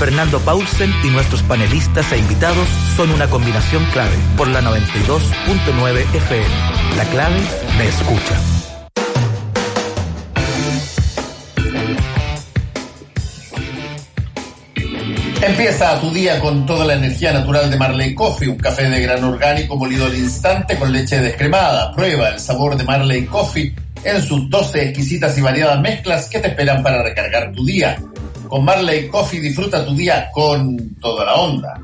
Fernando Paulsen y nuestros panelistas e invitados son una combinación clave por la 92.9 FM. La clave me escucha. Empieza tu día con toda la energía natural de Marley Coffee, un café de grano orgánico molido al instante con leche descremada. Prueba el sabor de Marley Coffee en sus 12 exquisitas y variadas mezclas que te esperan para recargar tu día. Con Marley Coffee disfruta tu día con toda la onda.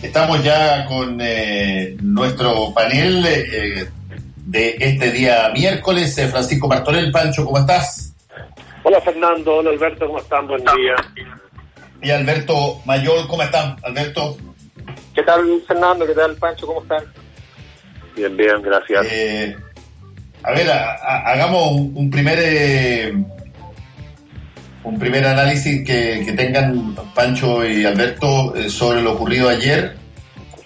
Estamos ya con eh, nuestro panel eh, de este día miércoles. Eh, Francisco Martorell, Pancho, ¿cómo estás? Hola Fernando, hola Alberto, ¿cómo están? Buen día y Alberto Mayor. ¿Cómo están, Alberto? ¿Qué tal, Fernando? ¿Qué tal, Pancho? ¿Cómo están? Bien, bien, gracias. Eh, a ver, hagamos un, primer eh, un primer análisis que, tengan Pancho y Alberto eh, sobre lo ocurrido ayer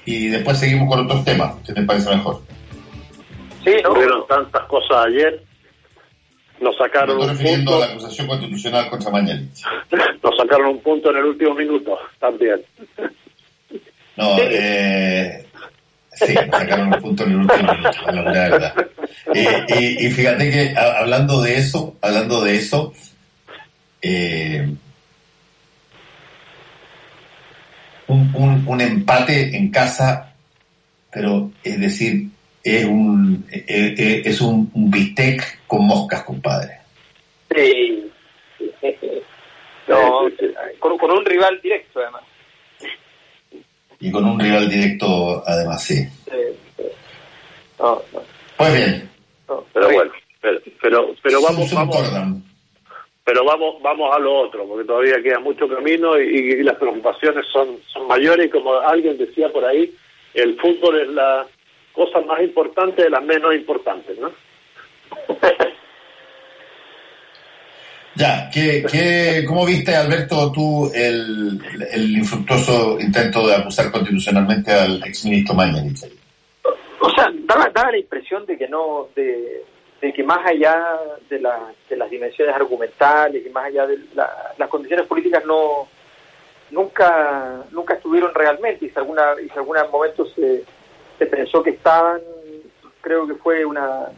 y después seguimos con otros temas, ¿qué te parece mejor? Sí, ¿no? Ocurrieron tantas cosas ayer nos sacaron un punto. a la acusación constitucional contra Mañalich. Nos sacaron un punto en el último minuto, también. No, eh, sí, sacaron un punto en el último minuto, la verdad. Eh, y, fíjate que hablando de eso, hablando de eso, eh, un, un empate en casa, pero es decir, es un, eh, eh, es un, bistec con moscas, compadre. Sí. No, con, con, un rival directo, además. Y con un rival directo, además, sí. Pues bien. pero bueno, pero, pero, vamos, vamos, pero vamos, vamos a lo otro, porque todavía queda mucho camino y, y las preocupaciones son, son mayores y como alguien decía por ahí, el fútbol es la cosas más importantes de las menos importantes, ¿no? ya, ¿qué, qué, ¿cómo viste, Alberto, tú el, el infructuoso intento de acusar constitucionalmente al exministro Mañanich? O sea, daba, la impresión de que no, de, que más allá de, la, de las dimensiones argumentales, que más allá de las condiciones políticas no nunca nunca estuvieron realmente. Y si alguna y si algún momento se pensó que estaban, creo que fue una,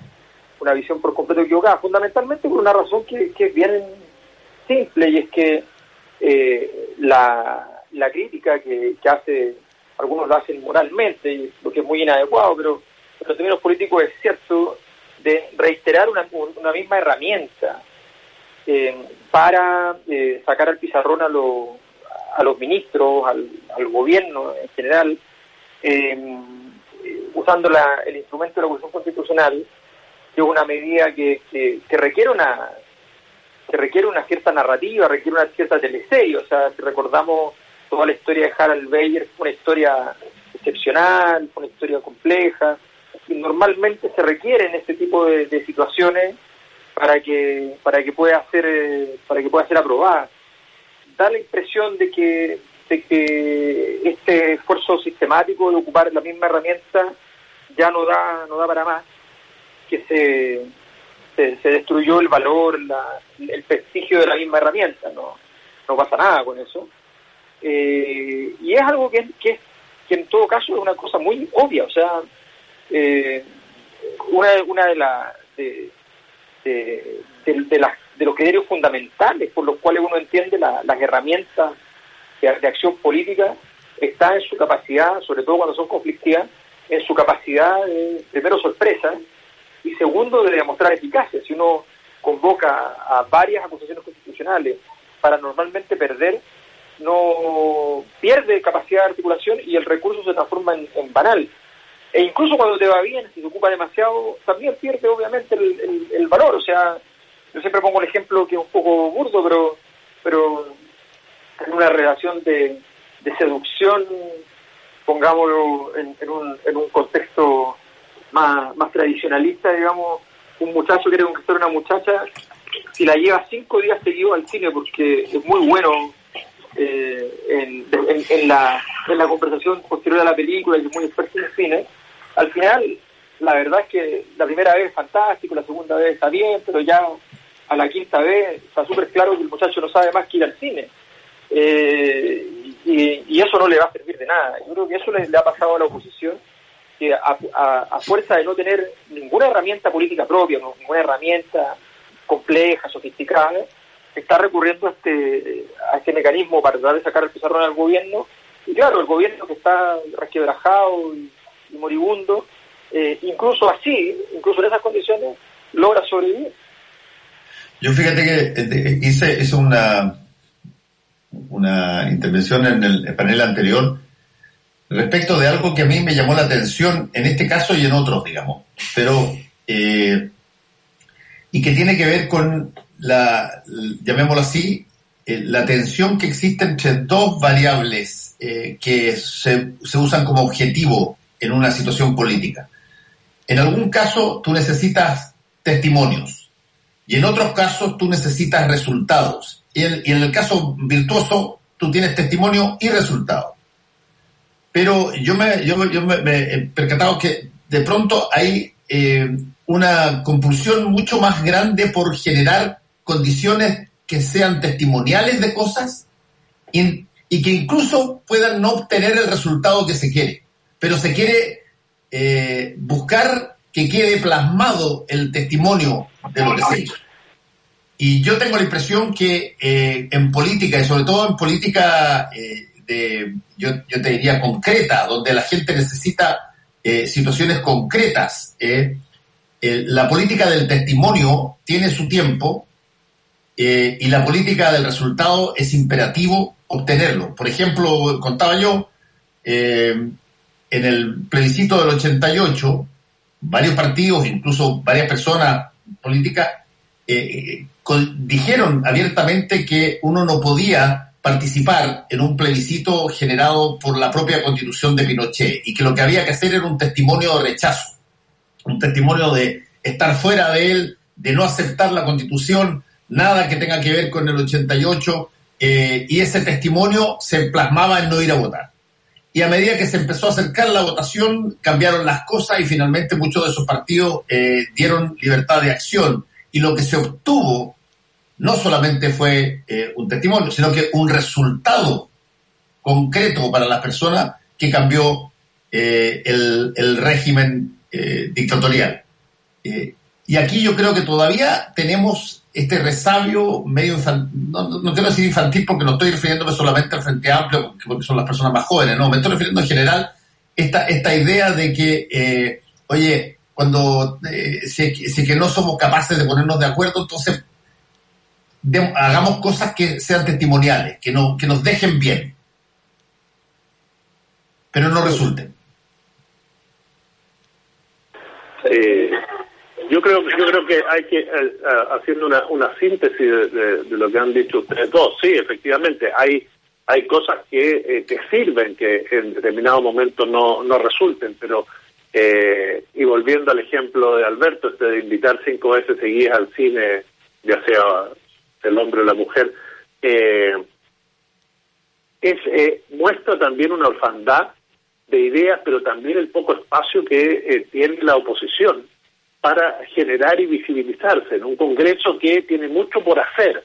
una visión por completo equivocada, fundamentalmente por una razón que, que es bien simple y es que eh, la, la crítica que, que hace, algunos la hacen moralmente, lo que es muy inadecuado, pero en los términos políticos es cierto, de reiterar una, una misma herramienta eh, para eh, sacar al pizarrón a, a los ministros, al, gobierno en general, eh, usando la, el instrumento de la Constitución Constitucional, es una medida que, requiere una que requiere una cierta narrativa, requiere una cierta teleserie, o sea, si recordamos toda la historia de Harald Beyer, fue una historia excepcional, fue una historia compleja, normalmente se requieren este tipo de, situaciones para que para que pueda ser eh, para que pueda ser aprobada. Da la impresión de que de que este esfuerzo sistemático de ocupar la misma herramienta ya no da, no da para más, que se, se, destruyó el valor, la, el prestigio de la misma herramienta, no, no pasa nada con eso. Eh, y es algo que, que, que en todo caso es una cosa muy obvia, o sea, eh, una, de, la, de, de, de, las, de los criterios fundamentales por los cuales uno entiende las herramientas de, de acción política está en su capacidad, sobre todo cuando son conflictivas, en su capacidad de, primero, sorpresa, y segundo, de demostrar eficacia. Si uno convoca a varias acusaciones constitucionales para normalmente perder, no pierde capacidad de articulación y el recurso se transforma en, banal. E incluso cuando te va bien, si se ocupa demasiado, también pierde obviamente el, valor. O sea, yo siempre pongo el ejemplo que es un poco burdo, pero, pero en una relación de, de seducción pongámoslo en, un, en un contexto más, más tradicionalista, digamos, un muchacho quiere conquistar a una muchacha, si la lleva cinco días seguidos al cine porque es muy bueno eh, en, en, la, en la conversación posterior a la película y es muy experto en el cine, al final la verdad es que la primera vez es fantástico, la segunda vez está bien, pero ya a la quinta vez está súper claro que el muchacho no sabe más que ir al cine. Eh, y, eso no le va a servir de nada. Yo creo que eso le, ha pasado a la oposición, que a, fuerza de no tener ninguna herramienta política propia, ninguna herramienta compleja, sofisticada, está recurriendo a este, a este mecanismo para tratar de sacar el pizarrón al gobierno. Y claro, el gobierno que está resquebrajado y, moribundo, eh, incluso así, incluso en esas condiciones, logra sobrevivir. Yo fíjate que eh, hice, hice una, una intervención en el panel anterior respecto de algo que a mí me llamó la atención en este caso y en otros, digamos, pero eh, y que tiene que ver con la, llamémoslo así, eh, la tensión que existe entre dos variables eh, que se, se usan como objetivo en una situación política. En algún caso tú necesitas testimonios y en otros casos tú necesitas resultados. Y, en el caso virtuoso tú tienes testimonio y resultado. Pero yo me, yo, me, he percatado que de pronto hay eh, una compulsión mucho más grande por generar condiciones que sean testimoniales de cosas y, que incluso puedan no obtener el resultado que se quiere. Pero se quiere eh, buscar que quede plasmado el testimonio de lo que se hizo. Y yo tengo la impresión que eh, en política, y sobre todo en política eh, de, yo, te diría concreta, donde la gente necesita situaciones concretas, la política del testimonio tiene su tiempo y la política del resultado es imperativo obtenerlo. Por ejemplo, contaba yo, en el plebiscito del 88, varios partidos, incluso varias personas políticas, eh, dijeron abiertamente que uno no podía participar en un plebiscito generado por la propia constitución de Pinochet y que lo que había que hacer era un testimonio de rechazo, un testimonio de estar fuera de él, de no aceptar la constitución, nada que tenga que ver con el 88, eh, y ese testimonio se plasmaba en no ir a votar. Y a medida que se empezó a acercar la votación, cambiaron las cosas y finalmente muchos de esos partidos eh, dieron libertad de acción. Y lo que se obtuvo no solamente fue eh, un testimonio, sino que un resultado concreto para las personas que cambió eh, el, régimen dictatorial. y aquí yo creo que todavía tenemos este resabio medio infantil, no, quiero decir infantil porque no estoy refiriéndome solamente al Frente Amplio, porque son las personas más jóvenes, no, me estoy refiriendo en general esta, esta idea de que, oye, cuando si, si que no somos capaces de ponernos de acuerdo, entonces hagamos cosas que sean testimoniales, que, no, que nos dejen bien, pero no resulten. Eh, creo yo creo que hay que eh, haciendo una, una síntesis de, lo que han dicho ustedes dos. Sí efectivamente hay hay cosas que eh, te sirven que en determinado momento no no resulten pero y volviendo al ejemplo de Alberto este de invitar cinco veces seguidas al cine ya sea el hombre o la mujer, eh, es, eh, muestra también una orfandad de ideas, pero también el poco espacio que eh, tiene la oposición para generar y visibilizarse en un Congreso que tiene mucho por hacer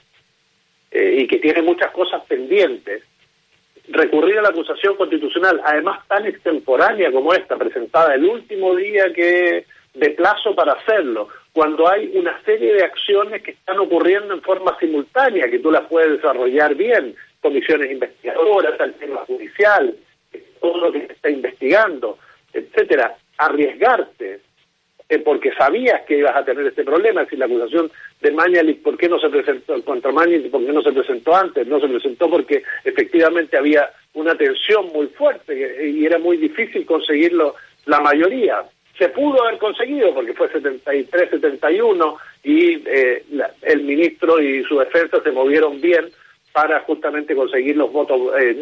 y que tiene muchas cosas pendientes. Recurrir a la acusación constitucional, además tan extemporánea como esta, presentada el último día que de plazo para hacerlo, cuando hay una serie de acciones que están ocurriendo en forma simultánea, que tú las puedes desarrollar bien, comisiones investigadoras, el tema judicial, todo lo que se está investigando, etcétera, arriesgarte, eh, porque sabías que ibas a tener este problema, si la acusación de Mañalich, ¿por qué no se presentó contra Mañalich? ¿Por qué no se presentó antes? No se presentó porque efectivamente había una tensión muy fuerte y era muy difícil conseguirlo la mayoría se pudo haber conseguido porque fue 73-71 y eh, el ministro y su defensa se movieron bien para justamente conseguir los votos eh,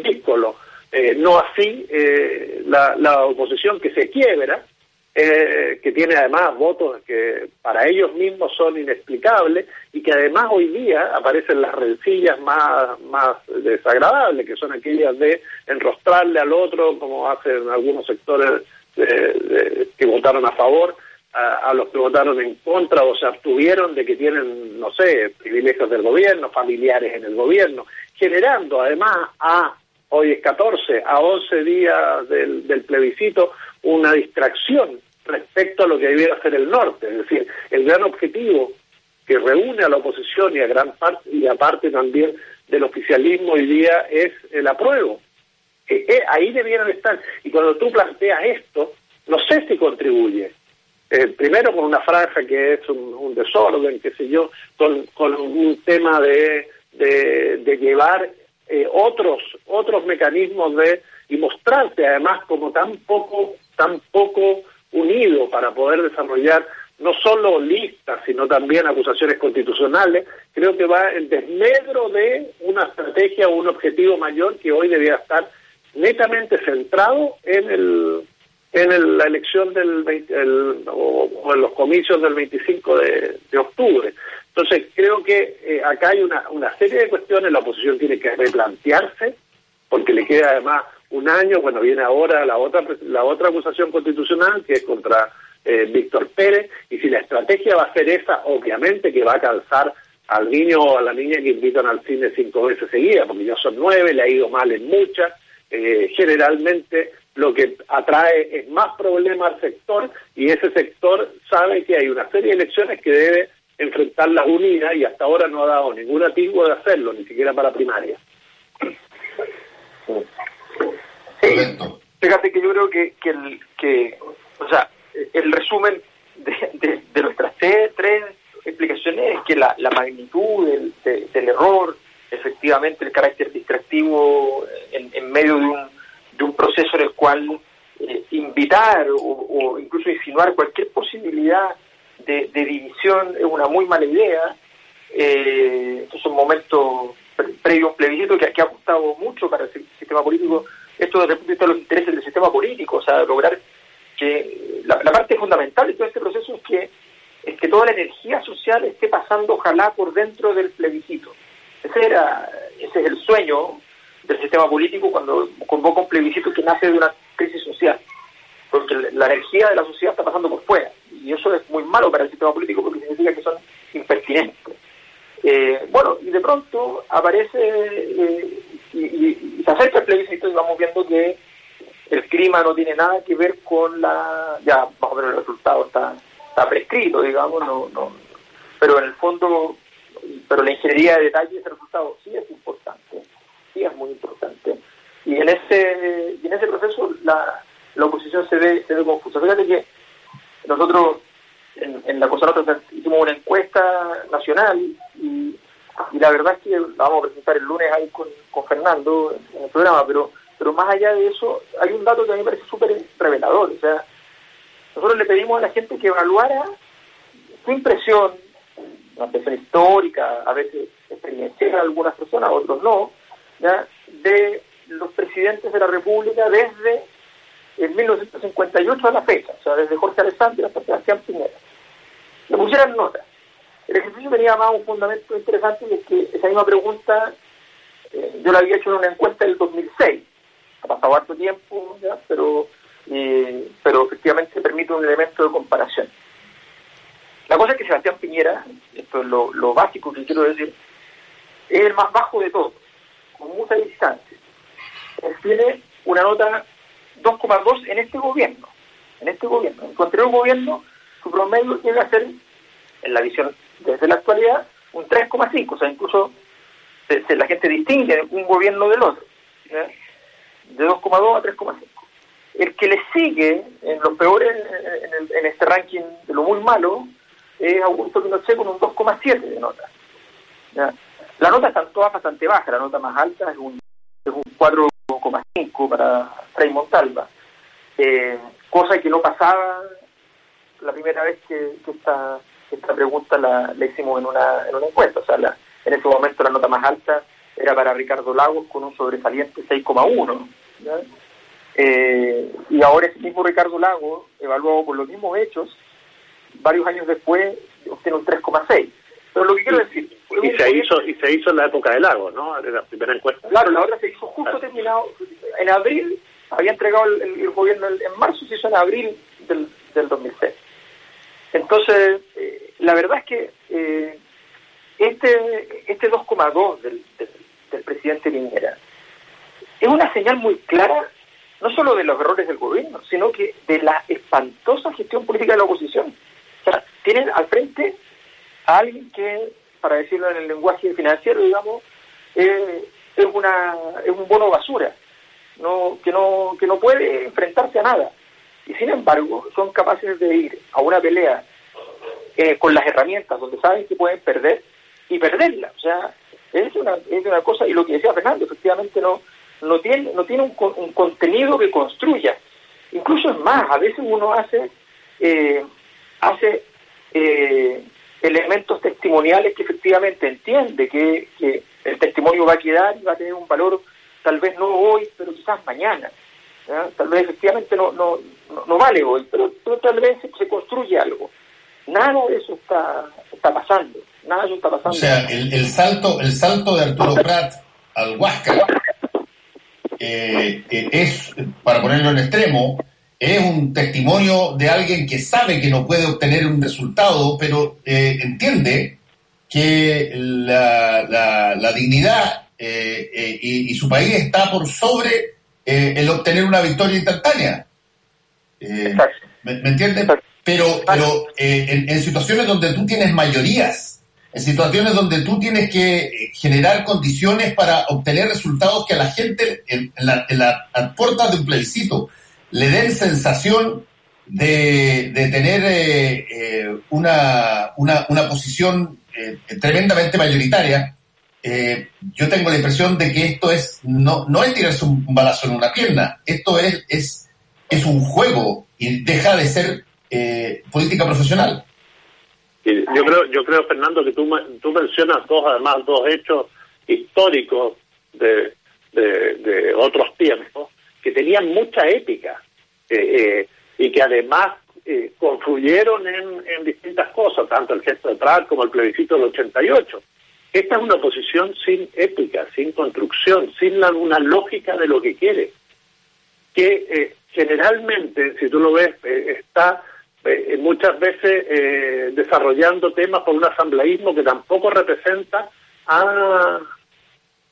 eh no así eh, la, la, oposición que se quiebra, que tiene además votos que para ellos mismos son inexplicables y que además hoy día aparecen las rencillas más, más desagradables, que son aquellas de enrostrarle al otro, como hacen algunos sectores que votaron a favor, a, los que votaron en contra o se abstuvieron de que tienen, no sé, privilegios del gobierno, familiares en el gobierno. generando además a, hoy es 14, a 11 días del, del plebiscito, una distracción respecto a lo que debiera ser el norte. Es decir, el gran objetivo que reúne a la oposición y a gran parte y aparte también del oficialismo hoy día es el apruebo. Eh, ahí debieran estar. Y cuando tú planteas esto, no sé si contribuye. Eh, primero con una franja que es un, desorden, qué sé yo, con, con un tema de, de, llevar otros otros mecanismos de y mostrarse además como tan poco tan poco unido para poder desarrollar no solo listas, sino también acusaciones constitucionales, creo que va en desmedro de una estrategia o un objetivo mayor que hoy debía estar netamente centrado en el en la elección del o, en los comicios del 25 de, octubre. Entonces creo que eh, acá hay una, una serie de cuestiones, la oposición tiene que replantearse, porque le queda además un año, bueno, viene ahora la otra la otra acusación constitucional que es contra eh, Víctor Pérez, y si la estrategia va a ser esa, obviamente que va a calzar al niño o a la niña que invitan al cine cinco veces seguidas, porque ya son nueve, le ha ido mal en muchas, eh, generalmente lo que atrae es más problema al sector y ese sector sabe que hay una serie de elecciones que debe enfrentar las unidas y hasta ahora no ha dado ningún atisbo de hacerlo, ni siquiera para primaria. fíjate que yo creo que, que, el, que o sea, el resumen de, de, nuestras tres, explicaciones es que la, magnitud del, error, efectivamente el carácter distractivo en, medio de un, de un proceso en el cual eh, invitar o, incluso insinuar cualquier posibilidad de, división es una muy mala idea. Eh, es un momento previo a un plebiscito que, que, ha costado mucho para el sistema político, esto de vista de los intereses del sistema político, o sea, lograr que la, parte fundamental de todo este proceso es que, es que toda la energía social esté pasando, ojalá, por dentro del plebiscito. Ese, era, ese es el sueño del sistema político cuando convoca un plebiscito que nace de una crisis social. Porque la energía de la sociedad está pasando por fuera. Y eso es muy malo para el sistema político porque significa que son impertinentes. Eh, bueno, y de pronto aparece eh, y, se acerca el plebiscito y vamos viendo que el clima no tiene nada que ver con la, ya más o menos el resultado está, prescrito, digamos, no, no, pero en el fondo, pero la ingeniería de detalle de ese resultado sí es importante, es muy importante. Y en ese, y en ese proceso la, la oposición se ve, se ve confusa. Fíjate que nosotros en, en la Cosa Nostra hicimos una encuesta nacional y, y, la verdad es que la vamos a presentar el lunes ahí con, con Fernando en el programa, pero pero más allá de eso, hay un dato que a mí me parece súper revelador. O sea, nosotros le pedimos a la gente que evaluara su impresión, una impresión histórica, a veces experiencial a algunas personas, otros no, de los presidentes de la República desde el 1958 a la fecha, o sea, desde Jorge Alessandri hasta Sebastián Piñera. Le pusieran nota. El ejercicio tenía más un fundamento interesante y es que esa misma pregunta eh, yo la había hecho en una encuesta del 2006 ha pasado harto tiempo, ¿ya? Pero, pero efectivamente permite un elemento de comparación. La cosa es que Sebastián Piñera, esto es lo, básico que quiero decir, es el más bajo de todos, con mucha distancia. Tiene una nota 2,2 en este gobierno. En este gobierno. En cualquier gobierno, su promedio llega a ser, en la visión desde la actualidad, un 3,5. O sea, incluso la gente distingue un gobierno del otro de 2,2 a 3,5. El que le sigue en los peores en, este ranking de lo muy malo es Augusto Pinochet con un 2,7 de nota. La nota está todas bastante baja, la nota más alta es un, es un 4,5 para Frei Montalva, eh, cosa que no pasaba la primera vez que, esta, esta pregunta la, hicimos en una, en una encuesta. O sea, en ese momento la nota más alta era para Ricardo Lagos con un sobresaliente 6,1. Eh, y ahora ese mismo Ricardo Lagos, evaluado por los mismos hechos, varios años después obtiene un 3,6. Pero lo que quiero decir... Y se, hizo, y se hizo en la época de Lagos, ¿no? En la primera encuesta. Claro, la otra se hizo justo terminado. En abril, había entregado el, gobierno en, marzo, se hizo en abril del, del 2006. Entonces, eh, la verdad es que eh, este este 2,2 del, del, del presidente Piñera es una señal muy clara no solo de los errores del gobierno, sino que de la espantosa gestión política de la oposición. O sea, tienen al frente a alguien que, para decirlo en el lenguaje financiero, digamos, es una es un bono basura, no que no que no puede enfrentarse a nada. Y sin embargo, son capaces de ir a una pelea eh, con las herramientas donde saben que pueden perder y perderla. O sea, es una, es una cosa, y lo que decía Fernando, efectivamente no no tiene, no tiene un, contenido que construya. Incluso es más, a veces uno hace, eh, hace eh, elementos testimoniales que efectivamente entiende que, el testimonio va a quedar y va a tener un valor tal vez no hoy, pero quizás mañana. Tal vez efectivamente no, no, no, vale hoy, pero, tal vez se, construye algo. Nada de eso está, está pasando. Nada de eso está pasando. O sea, el, el salto, el salto de Arturo Prat al Huáscar eh, es, para ponerlo en extremo, es un testimonio de alguien que sabe que no puede obtener un resultado, pero eh, entiende que la, la, dignidad eh, y, su país está por sobre el obtener una victoria instantánea. ¿me, ¿me, entiendes? Pero, pero en, en situaciones donde tú tienes mayorías, en situaciones donde tú tienes que eh, generar condiciones para obtener resultados que a la gente en, la, las puertas de un plebiscito le den sensación de, tener eh, eh, una, una, posición tremendamente mayoritaria. yo tengo la impresión de que esto es no, no es tirarse un, balazo en una pierna, esto es, es, es un juego y deja de ser política profesional yo creo, yo creo Fernando, que tú, tú mencionas dos, además, dos hechos históricos de, de, otros tiempos que tenían mucha épica eh, eh, y que además eh, confluyeron en, en, distintas cosas, tanto el gesto de Pratt como el plebiscito del 88. Esta es una oposición sin épica, sin construcción, sin la, una lógica de lo que quiere, que generalmente, si tú lo ves, está eh, muchas veces eh, desarrollando temas por un asambleísmo que tampoco representa a,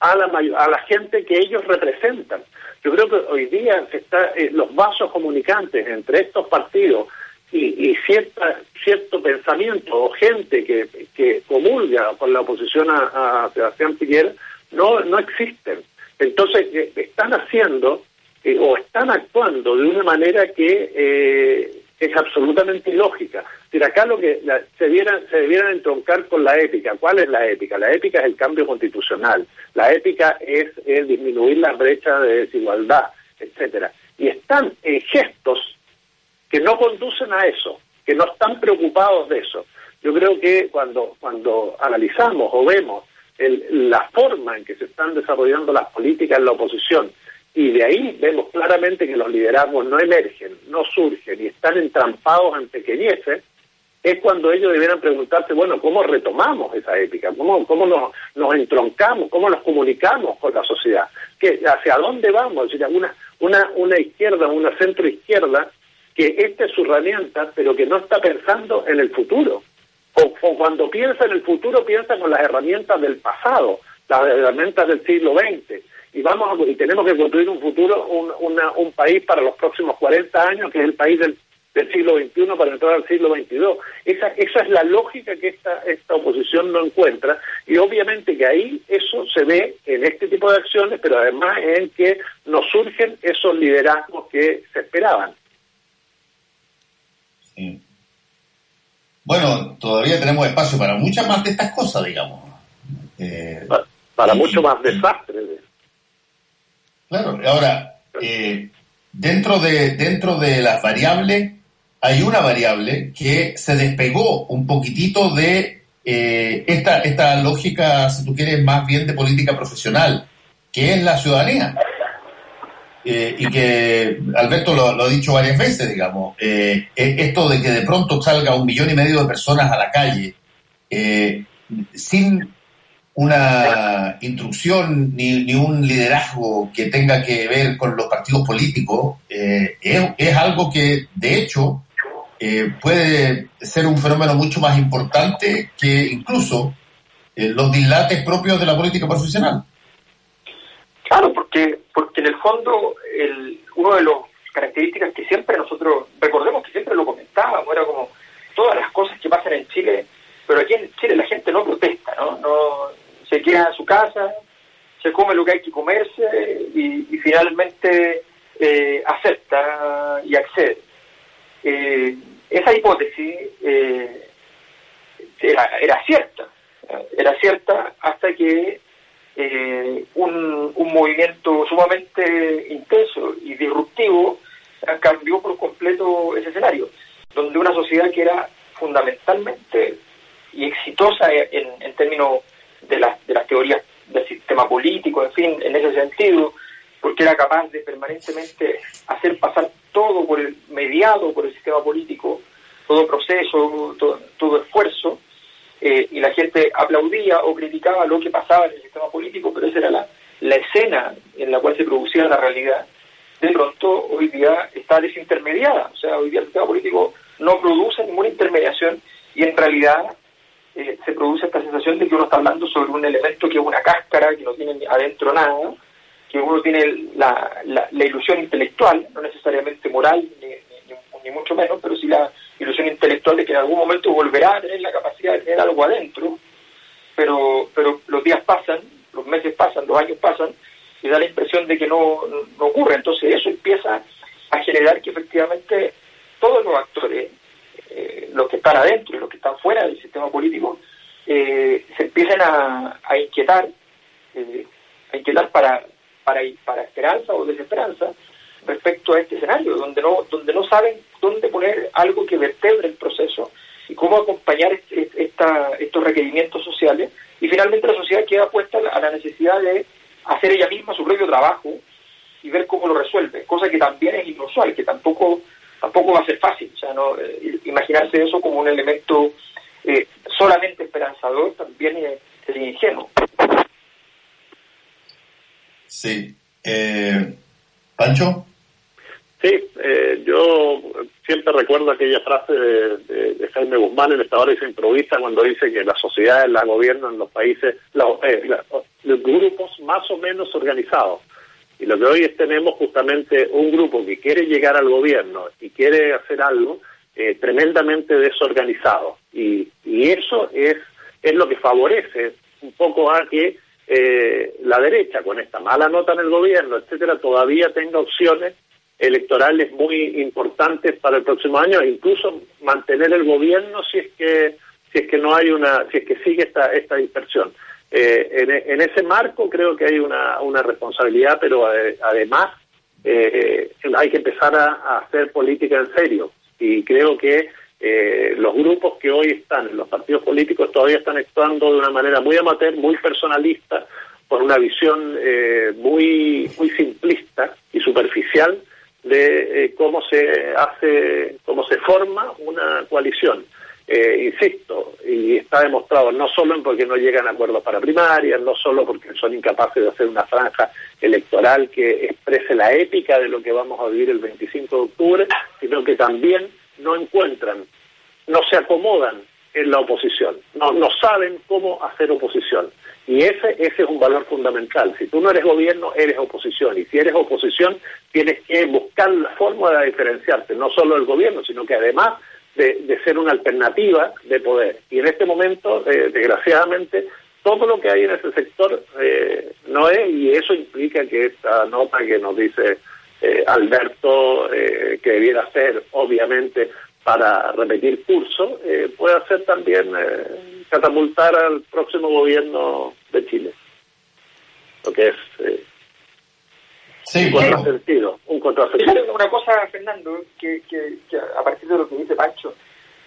a, la, a la gente que ellos representan. Yo creo que hoy día está, eh, los vasos comunicantes entre estos partidos y, y cierta, cierto pensamiento o gente que, que comulga con la oposición a, Sebastián Piñera no, no existen. Entonces, están haciendo o están actuando de una manera que eh, es absolutamente ilógica. Pero acá lo que se, debieran, se debieran entroncar con la ética. ¿Cuál es la ética? La ética es el cambio constitucional. La ética es, disminuir la brecha de desigualdad, etcétera. Y están en gestos que no conducen a eso, que no están preocupados de eso. Yo creo que cuando, cuando analizamos o vemos la forma en que se están desarrollando las políticas en la oposición y de ahí vemos claramente que los liderazgos no emergen, no surgen y están entrampados en pequeñeces, es cuando ellos debieran preguntarse, bueno, ¿cómo retomamos esa ética? ¿Cómo, cómo nos, nos entroncamos? ¿Cómo nos comunicamos con la sociedad? ¿Qué, ¿Hacia dónde vamos? Es decir, una, una, una izquierda, una centro izquierda, que esta es su herramienta, pero que no está pensando en el futuro. O, o cuando piensa en el futuro, piensa con las herramientas del pasado, las herramientas del siglo XX y vamos y tenemos que construir un futuro, un, un país para los próximos 40 años, que es el país del, del siglo XXI para entrar al siglo XXII. Esa, esa es la lógica que esta, esta oposición no encuentra y obviamente que ahí eso se ve en este tipo de acciones, pero además en que nos surgen esos liderazgos que se esperaban. Bueno, todavía tenemos espacio para muchas más de estas cosas, digamos. Eh, para, mucho más desastres. Claro, ahora, eh, dentro, de, dentro de las variables, hay una variable que se despegó un poquitito de eh, esta, esta lógica, si tú quieres, más bien de política profesional, que es la ciudadanía. Eh, y que Alberto lo, lo, ha dicho varias veces, digamos, esto de que de pronto salga un millón y medio de personas a la calle sin una instrucción ni, ni, un liderazgo que tenga que ver con los partidos políticos, eh, es, algo que de hecho eh, puede ser un fenómeno mucho más importante que incluso eh, los dilates propios de la política profesional. Claro, porque, porque en el fondo el, uno de las características que siempre nosotros, recordemos que siempre lo comentábamos, era como todas las cosas que pasan en Chile, pero aquí en Chile la gente no protesta, ¿no? no se queda en su casa, se come lo que hay que comerse y, finalmente eh, acepta y accede. Eh, esa hipótesis eh, era, era cierta, era cierta hasta que un, un movimiento sumamente intenso y disruptivo cambió por completo ese escenario, donde una sociedad que era fundamentalmente y exitosa en términos de, las de las teorías del sistema político, en fin, en ese sentido, porque era capaz de permanentemente hacer pasar todo por el mediado por el sistema político, todo proceso, todo, esfuerzo, eh, y la gente aplaudía o criticaba lo que pasaba en el sistema político, pero esa era la, la escena en la cual se producía la realidad. De pronto, hoy día está desintermediada, o sea, hoy día el sistema político no produce ninguna intermediación y en realidad eh, se produce esta sensación de que uno está hablando sobre un elemento que es una cáscara, que no tiene adentro nada, que uno tiene la, la, ilusión intelectual, no necesariamente moral, ni, ni, mucho menos, pero sí la ilusión intelectual de que en algún momento volverá a tener la capacidad de tener algo adentro, pero, pero los días pasan, los meses pasan, los años pasan, y da la impresión de que no, no ocurre. Entonces eso empieza a generar que efectivamente todos los actores eh, los que están adentro y los que están fuera del sistema político eh, se empiecen a, inquietar, eh, a inquietar para, para, para esperanza o desesperanza respecto a este escenario, donde no, donde no saben dónde poner algo que vertebre el proceso y cómo acompañar esta, estos requerimientos sociales. Y finalmente la sociedad queda puesta a la necesidad de hacer ella misma su propio trabajo y ver cómo lo resuelve, cosa que también es inusual, que tampoco tampoco va a ser fácil. O sea, no, eh, imaginarse eso como un elemento eh, solamente esperanzador también es, ingenuo. Sí. Eh, ¿Pancho? Sí, yo siempre recuerdo aquella frase de, Jaime Guzmán en esta hora y se improvisa cuando dice que las sociedades las gobiernan los países, los grupos más o menos organizados. Y lo que hoy es tenemos justamente un grupo que quiere llegar al gobierno y quiere hacer algo eh, tremendamente desorganizado. Y, y eso es, es lo que favorece un poco a que eh, la derecha, con esta mala nota en el gobierno, etcétera, todavía tenga opciones electorales muy importantes para el próximo año, e incluso mantener el gobierno si es que si es que no hay una, si es que sigue esta esta dispersión. Eh, en, ese marco creo que hay una, una responsabilidad, pero eh, además eh, hay que empezar a, hacer política en serio. Y creo que los grupos que hoy están en los partidos políticos todavía están actuando de una manera muy amateur, muy personalista, por una visión muy, muy simplista y superficial de cómo se hace, cómo se forma una coalición. Eh, insisto, y está demostrado no solo porque no llegan a acuerdos para primarias, no solo porque son incapaces de hacer una franja electoral que exprese la épica de lo que vamos a vivir el 25 de octubre, sino que también no encuentran, no se acomodan en la oposición, no, no saben cómo hacer oposición. Y ese, ese es un valor fundamental. Si tú no eres gobierno, eres oposición. Y si eres oposición, tienes que buscar la forma de diferenciarte, no solo del gobierno, sino que además de, ser una alternativa de poder. Y en este momento, eh, desgraciadamente, todo lo que hay en ese sector eh, no es, y eso implica que esta nota que nos dice eh, Alberto, que debiera ser, obviamente, para repetir curso, puede ser también catapultar al próximo gobierno de Chile. Lo que es Sí, un contrasentido, un contrasentido. Una cosa, Fernando, que, que, a partir de lo que dice Pancho,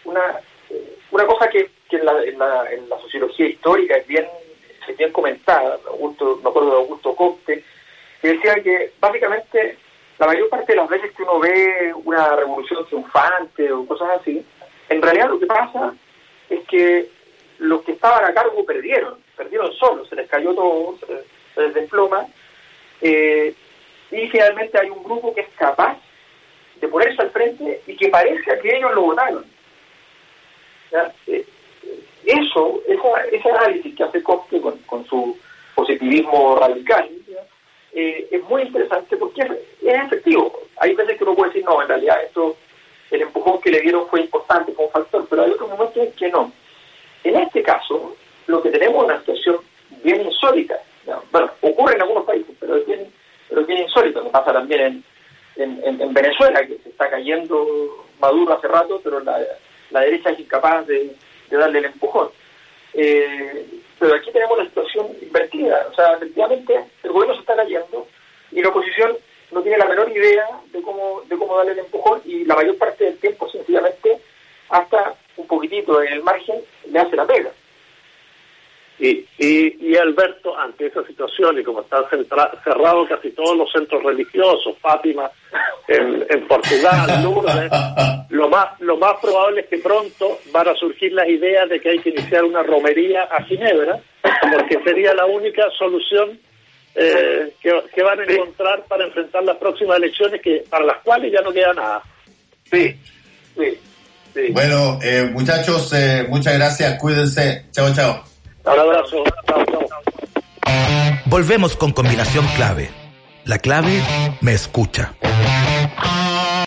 una, eh, una cosa que, que en, la, en, la, en, la, sociología histórica es bien, es bien comentada, Augusto, me acuerdo de Augusto Comte, que decía que básicamente la mayor parte de las veces que uno ve una revolución triunfante o cosas así, en realidad lo que pasa es que los que estaban a cargo perdieron, perdieron solos, se les cayó todo, se les, desploma, eh, y finalmente hay un grupo que es capaz de ponerse al frente y que parece que ellos lo votaron. Eh, eso, esa, ese análisis que hace Koch con, su positivismo radical, eh, es muy interesante porque es, efectivo. Hay veces que uno puede decir, no, en realidad esto, el empujón que le dieron fue importante, un factor, pero hay otros momentos en que no. En este caso, lo que tenemos es una situación bien insólita. Bueno, ocurre en algunos países, pero es bien, pero es bien insólito. Me pasa también en, en, Venezuela, que se está cayendo Maduro hace rato, pero la, la derecha es incapaz de, de darle el empujón. Eh, pero aquí tenemos la situación invertida. O sea, efectivamente, el gobierno se está cayendo y la oposición no tiene la menor idea de cómo, de cómo darle el empujón y la mayor parte del tiempo, sencillamente, hasta un poquitito en el margen, le hace la pega. Y, y, Alberto, ante esa situación, y como están cerrados casi todos los centros religiosos, Fátima en, en Portugal, Lourdes, lo más, lo más probable es que pronto van a surgir las ideas de que hay que iniciar una romería a Ginebra, porque sería la única solución eh, que, van a encontrar para enfrentar las próximas elecciones, que para las cuales ya no queda nada. Sí, sí. Bueno, eh, muchachos, eh, muchas gracias, cuídense. Chao, chao. Un abrazo. Volvemos con combinación clave. La clave me escucha.